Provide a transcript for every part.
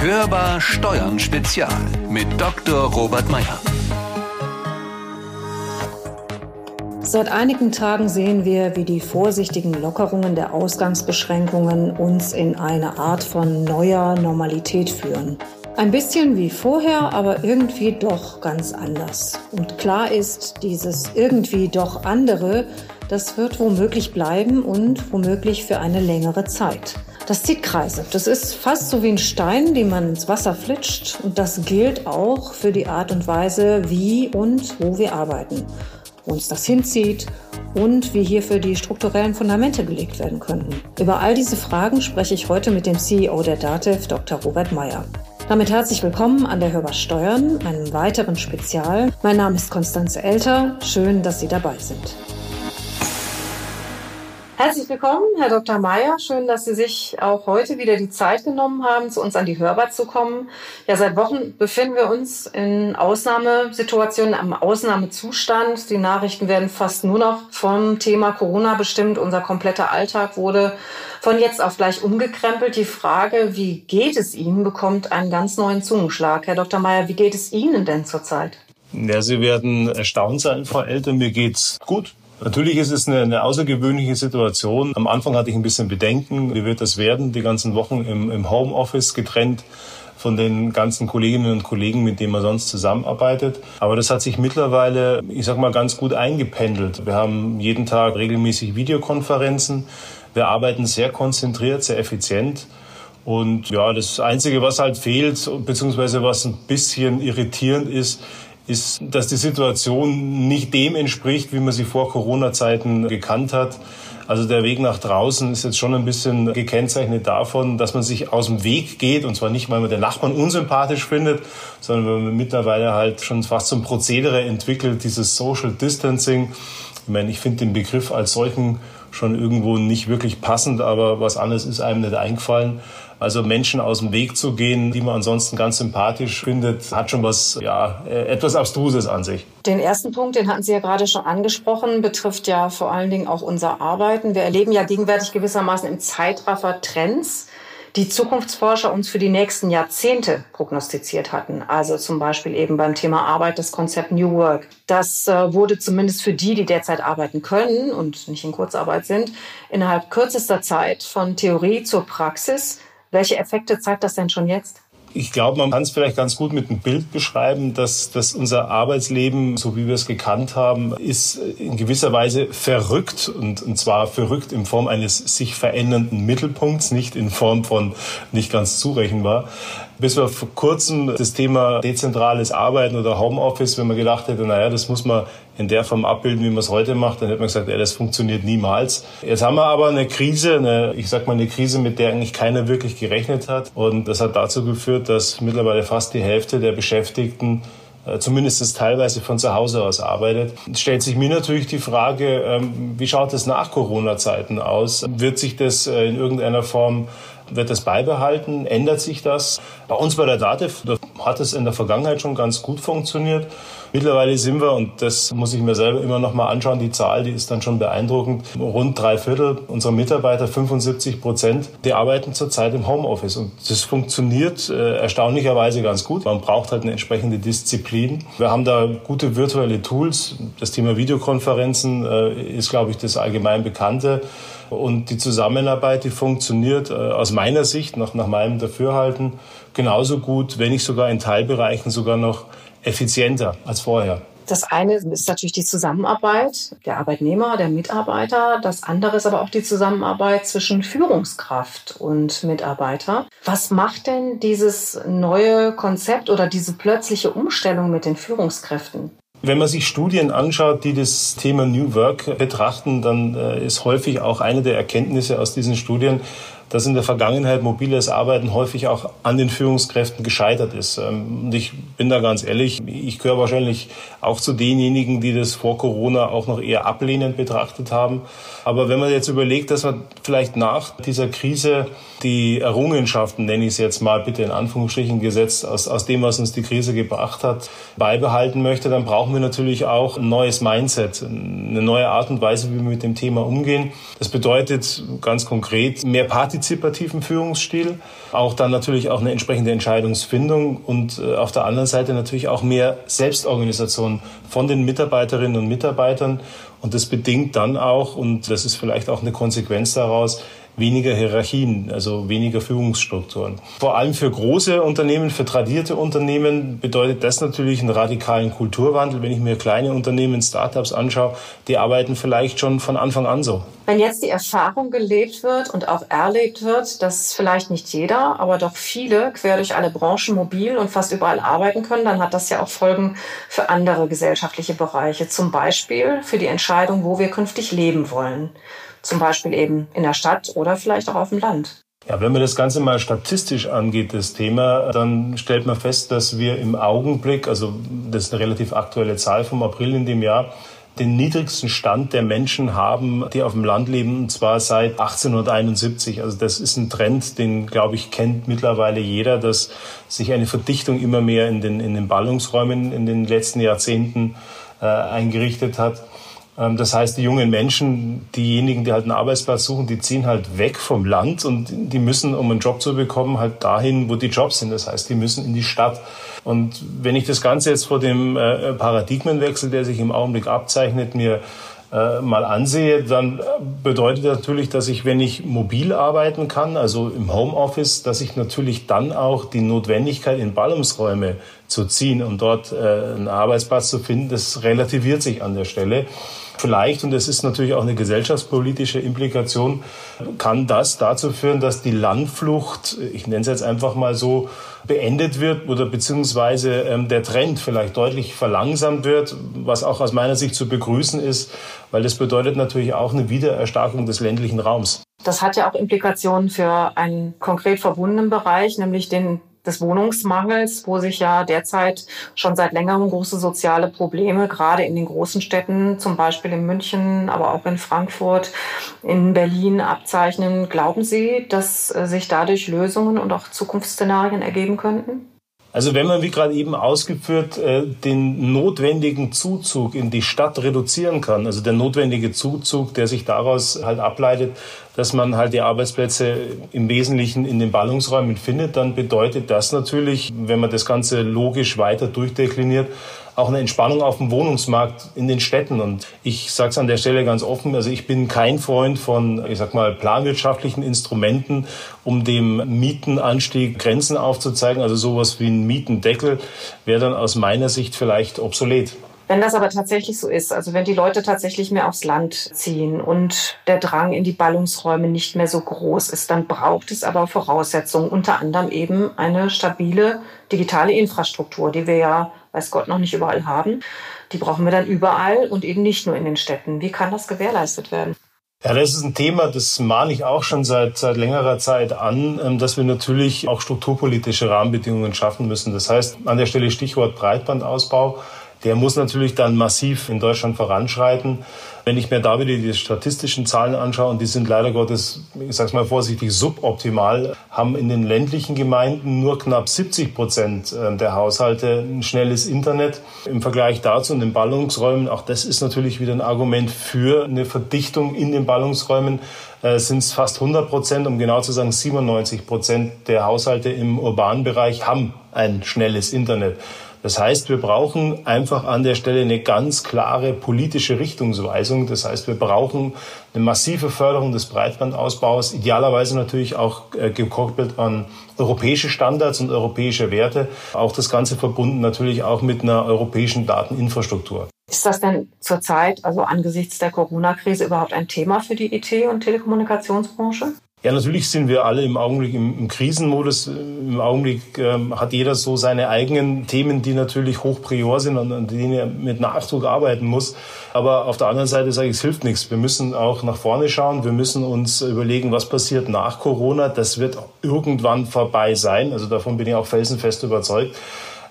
Hörbar Steuern Spezial mit Dr. Robert Meyer. Seit einigen Tagen sehen wir, wie die vorsichtigen Lockerungen der Ausgangsbeschränkungen uns in eine Art von neuer Normalität führen. Ein bisschen wie vorher, aber irgendwie doch ganz anders. Und klar ist, dieses irgendwie doch andere, das wird womöglich bleiben und womöglich für eine längere Zeit. Das zieht Kreise. Das ist fast so wie ein Stein, den man ins Wasser flitscht. Und das gilt auch für die Art und Weise, wie und wo wir arbeiten wo uns das hinzieht und wie hierfür die strukturellen Fundamente gelegt werden könnten. Über all diese Fragen spreche ich heute mit dem CEO der DATEV, Dr. Robert Meyer. Damit herzlich willkommen an der Hörbar Steuern, einem weiteren Spezial. Mein Name ist Konstanze Elter. Schön, dass Sie dabei sind. Herzlich willkommen, Herr Dr. Mayer. Schön, dass Sie sich auch heute wieder die Zeit genommen haben, zu uns an die Hörbar zu kommen. Ja, seit Wochen befinden wir uns in Ausnahmesituationen, am Ausnahmezustand. Die Nachrichten werden fast nur noch vom Thema Corona bestimmt. Unser kompletter Alltag wurde von jetzt auf gleich umgekrempelt. Die Frage, wie geht es Ihnen, bekommt einen ganz neuen Zungenschlag. Herr Dr. Mayer, wie geht es Ihnen denn zurzeit? Ja, Sie werden erstaunt sein, Frau Elter. Mir geht's gut. Natürlich ist es eine, eine, außergewöhnliche Situation. Am Anfang hatte ich ein bisschen Bedenken, wie wird das werden, die ganzen Wochen im, im Homeoffice getrennt von den ganzen Kolleginnen und Kollegen, mit denen man sonst zusammenarbeitet. Aber das hat sich mittlerweile, ich sag mal, ganz gut eingependelt. Wir haben jeden Tag regelmäßig Videokonferenzen. Wir arbeiten sehr konzentriert, sehr effizient. Und ja, das Einzige, was halt fehlt, beziehungsweise was ein bisschen irritierend ist, ist, dass die Situation nicht dem entspricht, wie man sie vor Corona-Zeiten gekannt hat. Also der Weg nach draußen ist jetzt schon ein bisschen gekennzeichnet davon, dass man sich aus dem Weg geht und zwar nicht, weil man den Nachbarn unsympathisch findet, sondern weil man mittlerweile halt schon fast zum Prozedere entwickelt, dieses Social Distancing. Ich meine, ich finde den Begriff als solchen schon irgendwo nicht wirklich passend, aber was anderes ist einem nicht eingefallen. Also Menschen aus dem Weg zu gehen, die man ansonsten ganz sympathisch findet, hat schon was, ja, äh, etwas Abstruses an sich. Den ersten Punkt, den hatten Sie ja gerade schon angesprochen, betrifft ja vor allen Dingen auch unser Arbeiten. Wir erleben ja gegenwärtig gewissermaßen im Zeitraffer Trends die Zukunftsforscher uns für die nächsten Jahrzehnte prognostiziert hatten. Also zum Beispiel eben beim Thema Arbeit das Konzept New Work. Das äh, wurde zumindest für die, die derzeit arbeiten können und nicht in Kurzarbeit sind, innerhalb kürzester Zeit von Theorie zur Praxis welche Effekte zeigt das denn schon jetzt? Ich glaube, man kann es vielleicht ganz gut mit einem Bild beschreiben, dass, dass unser Arbeitsleben, so wie wir es gekannt haben, ist in gewisser Weise verrückt und, und zwar verrückt in Form eines sich verändernden Mittelpunkts, nicht in Form von nicht ganz zurechenbar. Bis wir vor kurzem das Thema dezentrales Arbeiten oder Homeoffice, wenn man gedacht hätte, naja, das muss man in der Form abbilden, wie man es heute macht, dann hätte man gesagt, ja, das funktioniert niemals. Jetzt haben wir aber eine Krise, eine, ich sag mal eine Krise, mit der eigentlich keiner wirklich gerechnet hat. Und das hat dazu geführt, dass mittlerweile fast die Hälfte der Beschäftigten äh, zumindest teilweise von zu Hause aus arbeitet. Stellt sich mir natürlich die Frage, ähm, wie schaut es nach Corona-Zeiten aus? Wird sich das äh, in irgendeiner Form wird das beibehalten? Ändert sich das? Bei uns bei der DATEV hat es in der Vergangenheit schon ganz gut funktioniert. Mittlerweile sind wir, und das muss ich mir selber immer noch mal anschauen, die Zahl, die ist dann schon beeindruckend, rund drei Viertel unserer Mitarbeiter, 75 Prozent, die arbeiten zurzeit im Homeoffice. Und das funktioniert äh, erstaunlicherweise ganz gut. Man braucht halt eine entsprechende Disziplin. Wir haben da gute virtuelle Tools. Das Thema Videokonferenzen äh, ist, glaube ich, das allgemein bekannte. Und die Zusammenarbeit, die funktioniert äh, aus meiner Sicht, nach, nach meinem Dafürhalten, genauso gut, wenn nicht sogar in Teilbereichen sogar noch effizienter als vorher. Das eine ist natürlich die Zusammenarbeit der Arbeitnehmer, der Mitarbeiter. Das andere ist aber auch die Zusammenarbeit zwischen Führungskraft und Mitarbeiter. Was macht denn dieses neue Konzept oder diese plötzliche Umstellung mit den Führungskräften? Wenn man sich Studien anschaut, die das Thema New Work betrachten, dann äh, ist häufig auch eine der Erkenntnisse aus diesen Studien, dass in der Vergangenheit mobiles Arbeiten häufig auch an den Führungskräften gescheitert ist. Ähm, und ich bin da ganz ehrlich, ich gehöre wahrscheinlich auch zu denjenigen, die das vor Corona auch noch eher ablehnend betrachtet haben. Aber wenn man jetzt überlegt, dass man vielleicht nach dieser Krise die Errungenschaften, nenne ich es jetzt mal bitte in Anführungsstrichen gesetzt, aus, aus dem, was uns die Krise gebracht hat, beibehalten möchte, dann brauchen wir natürlich auch ein neues Mindset, eine neue Art und Weise, wie wir mit dem Thema umgehen. Das bedeutet ganz konkret mehr partizipativen Führungsstil, auch dann natürlich auch eine entsprechende Entscheidungsfindung und äh, auf der anderen Seite natürlich auch mehr Selbstorganisation von den Mitarbeiterinnen und Mitarbeitern. Und das bedingt dann auch, und das ist vielleicht auch eine Konsequenz daraus, weniger Hierarchien, also weniger Führungsstrukturen. Vor allem für große Unternehmen, für tradierte Unternehmen bedeutet das natürlich einen radikalen Kulturwandel. Wenn ich mir kleine Unternehmen, Startups anschaue, die arbeiten vielleicht schon von Anfang an so. Wenn jetzt die Erfahrung gelebt wird und auch erlebt wird, dass vielleicht nicht jeder, aber doch viele quer durch alle Branchen mobil und fast überall arbeiten können, dann hat das ja auch Folgen für andere gesellschaftliche Bereiche. Zum Beispiel für die Entscheidung, wo wir künftig leben wollen zum Beispiel eben in der Stadt oder vielleicht auch auf dem Land. Ja, wenn man das Ganze mal statistisch angeht, das Thema, dann stellt man fest, dass wir im Augenblick, also das ist eine relativ aktuelle Zahl vom April in dem Jahr, den niedrigsten Stand der Menschen haben, die auf dem Land leben, und zwar seit 1871. Also das ist ein Trend, den, glaube ich, kennt mittlerweile jeder, dass sich eine Verdichtung immer mehr in den, in den Ballungsräumen in den letzten Jahrzehnten äh, eingerichtet hat. Ähm, das heißt, die jungen Menschen, diejenigen, die halt einen Arbeitsplatz suchen, die ziehen halt weg vom Land und die müssen, um einen Job zu bekommen, halt dahin, wo die Jobs sind. Das heißt, die müssen in die Stadt. Und wenn ich das Ganze jetzt vor dem äh, Paradigmenwechsel, der sich im Augenblick abzeichnet, mir äh, mal ansehe, dann bedeutet das natürlich, dass ich, wenn ich mobil arbeiten kann, also im Homeoffice, dass ich natürlich dann auch die Notwendigkeit in Ballungsräume zu ziehen und dort äh, einen Arbeitsplatz zu finden, das relativiert sich an der Stelle. Vielleicht, und das ist natürlich auch eine gesellschaftspolitische Implikation, kann das dazu führen, dass die Landflucht, ich nenne es jetzt einfach mal so, beendet wird oder beziehungsweise ähm, der Trend vielleicht deutlich verlangsamt wird, was auch aus meiner Sicht zu begrüßen ist, weil das bedeutet natürlich auch eine Wiedererstarkung des ländlichen Raums. Das hat ja auch Implikationen für einen konkret verbundenen Bereich, nämlich den des Wohnungsmangels, wo sich ja derzeit schon seit längerem große soziale Probleme, gerade in den großen Städten, zum Beispiel in München, aber auch in Frankfurt, in Berlin abzeichnen. Glauben Sie, dass äh, sich dadurch Lösungen und auch Zukunftsszenarien ergeben könnten? Also wenn man, wie gerade eben ausgeführt, äh, den notwendigen Zuzug in die Stadt reduzieren kann, also der notwendige Zuzug, der sich daraus halt ableitet, dass man halt die Arbeitsplätze im Wesentlichen in den Ballungsräumen findet, dann bedeutet das natürlich, wenn man das Ganze logisch weiter durchdekliniert, auch eine Entspannung auf dem Wohnungsmarkt in den Städten. Und ich sage es an der Stelle ganz offen, also ich bin kein Freund von, ich sag mal, planwirtschaftlichen Instrumenten, um dem Mietenanstieg Grenzen aufzuzeigen. Also sowas wie ein Mietendeckel wäre dann aus meiner Sicht vielleicht obsolet. Wenn das aber tatsächlich so ist, also wenn die Leute tatsächlich mehr aufs Land ziehen und der Drang in die Ballungsräume nicht mehr so groß ist, dann braucht es aber Voraussetzungen, unter anderem eben eine stabile digitale Infrastruktur, die wir ja, weiß Gott, noch nicht überall haben. Die brauchen wir dann überall und eben nicht nur in den Städten. Wie kann das gewährleistet werden? Ja, das ist ein Thema, das mahne ich auch schon seit, seit längerer Zeit an, ähm, dass wir natürlich auch strukturpolitische Rahmenbedingungen schaffen müssen. Das heißt, an der Stelle Stichwort Breitbandausbau der muss natürlich dann massiv in Deutschland voranschreiten. Wenn ich mir da wieder die statistischen Zahlen anschaue, und die sind leider Gottes, ich sage mal vorsichtig, suboptimal, haben in den ländlichen Gemeinden nur knapp 70 Prozent äh, der Haushalte ein schnelles Internet. Im Vergleich dazu in den Ballungsräumen, auch das ist natürlich wieder ein Argument für eine Verdichtung in den Ballungsräumen, äh, sind es fast 100 Prozent, um genau zu sagen 97 Prozent der Haushalte im urbanen Bereich haben ein schnelles Internet. Das heißt, wir brauchen einfach an der Stelle eine ganz klare politische Richtungsweisung. Das heißt, wir brauchen eine massive Förderung des Breitbandausbaus, idealerweise natürlich auch äh, gekoppelt an europäische Standards und europäische Werte. Auch das Ganze verbunden natürlich auch mit einer europäischen Dateninfrastruktur. Ist das denn zurzeit, also angesichts der Corona-Krise, überhaupt ein Thema für die IT- und Telekommunikationsbranche? Ja, natürlich sind wir alle im Augenblick im, im Krisenmodus. Im Augenblick ähm, hat jeder so seine eigenen Themen, die natürlich hoch prior sind und an denen er mit Nachdruck arbeiten muss. Aber auf der anderen Seite sage ich, es hilft nichts. Wir müssen auch nach vorne schauen. Wir müssen uns überlegen, was passiert nach Corona. Das wird irgendwann vorbei sein. Also davon bin ich auch felsenfest überzeugt.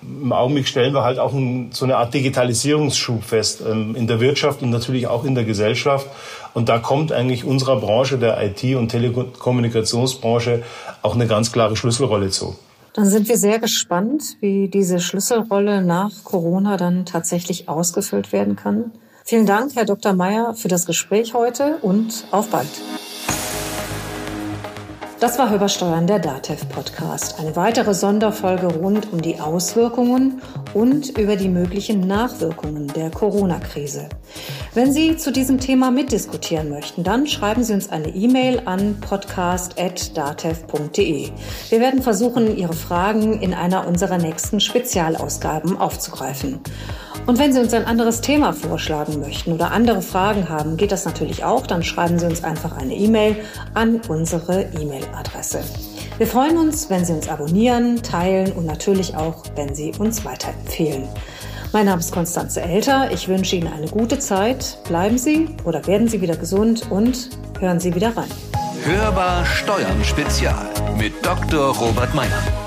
Im Augenblick stellen wir halt auch ein, so eine Art Digitalisierungsschub fest ähm, in der Wirtschaft und natürlich auch in der Gesellschaft. Und da kommt eigentlich unserer Branche, der IT- und Telekommunikationsbranche, auch eine ganz klare Schlüsselrolle zu. Dann sind wir sehr gespannt, wie diese Schlüsselrolle nach Corona dann tatsächlich ausgefüllt werden kann. Vielen Dank, Herr Dr. Meyer, für das Gespräch heute und auf bald. Das war Hörbarsteuern, der DATEV Podcast. Eine weitere Sonderfolge rund um die Auswirkungen und über die möglichen Nachwirkungen der Corona-Krise. Wenn Sie zu diesem Thema mitdiskutieren möchten, dann schreiben Sie uns eine E-Mail an podcast.datev.de. Wir werden versuchen, Ihre Fragen in einer unserer nächsten Spezialausgaben aufzugreifen. Und wenn Sie uns ein anderes Thema vorschlagen möchten oder andere Fragen haben, geht das natürlich auch. Dann schreiben Sie uns einfach eine E-Mail an unsere E-Mail-Adresse. Wir freuen uns, wenn Sie uns abonnieren, teilen und natürlich auch, wenn Sie uns weiterempfehlen. Mein Name ist Konstanze Elter. Ich wünsche Ihnen eine gute Zeit. Bleiben Sie oder werden Sie wieder gesund und hören Sie wieder rein. Hörbar Steuern Spezial mit Dr. Robert Meyer.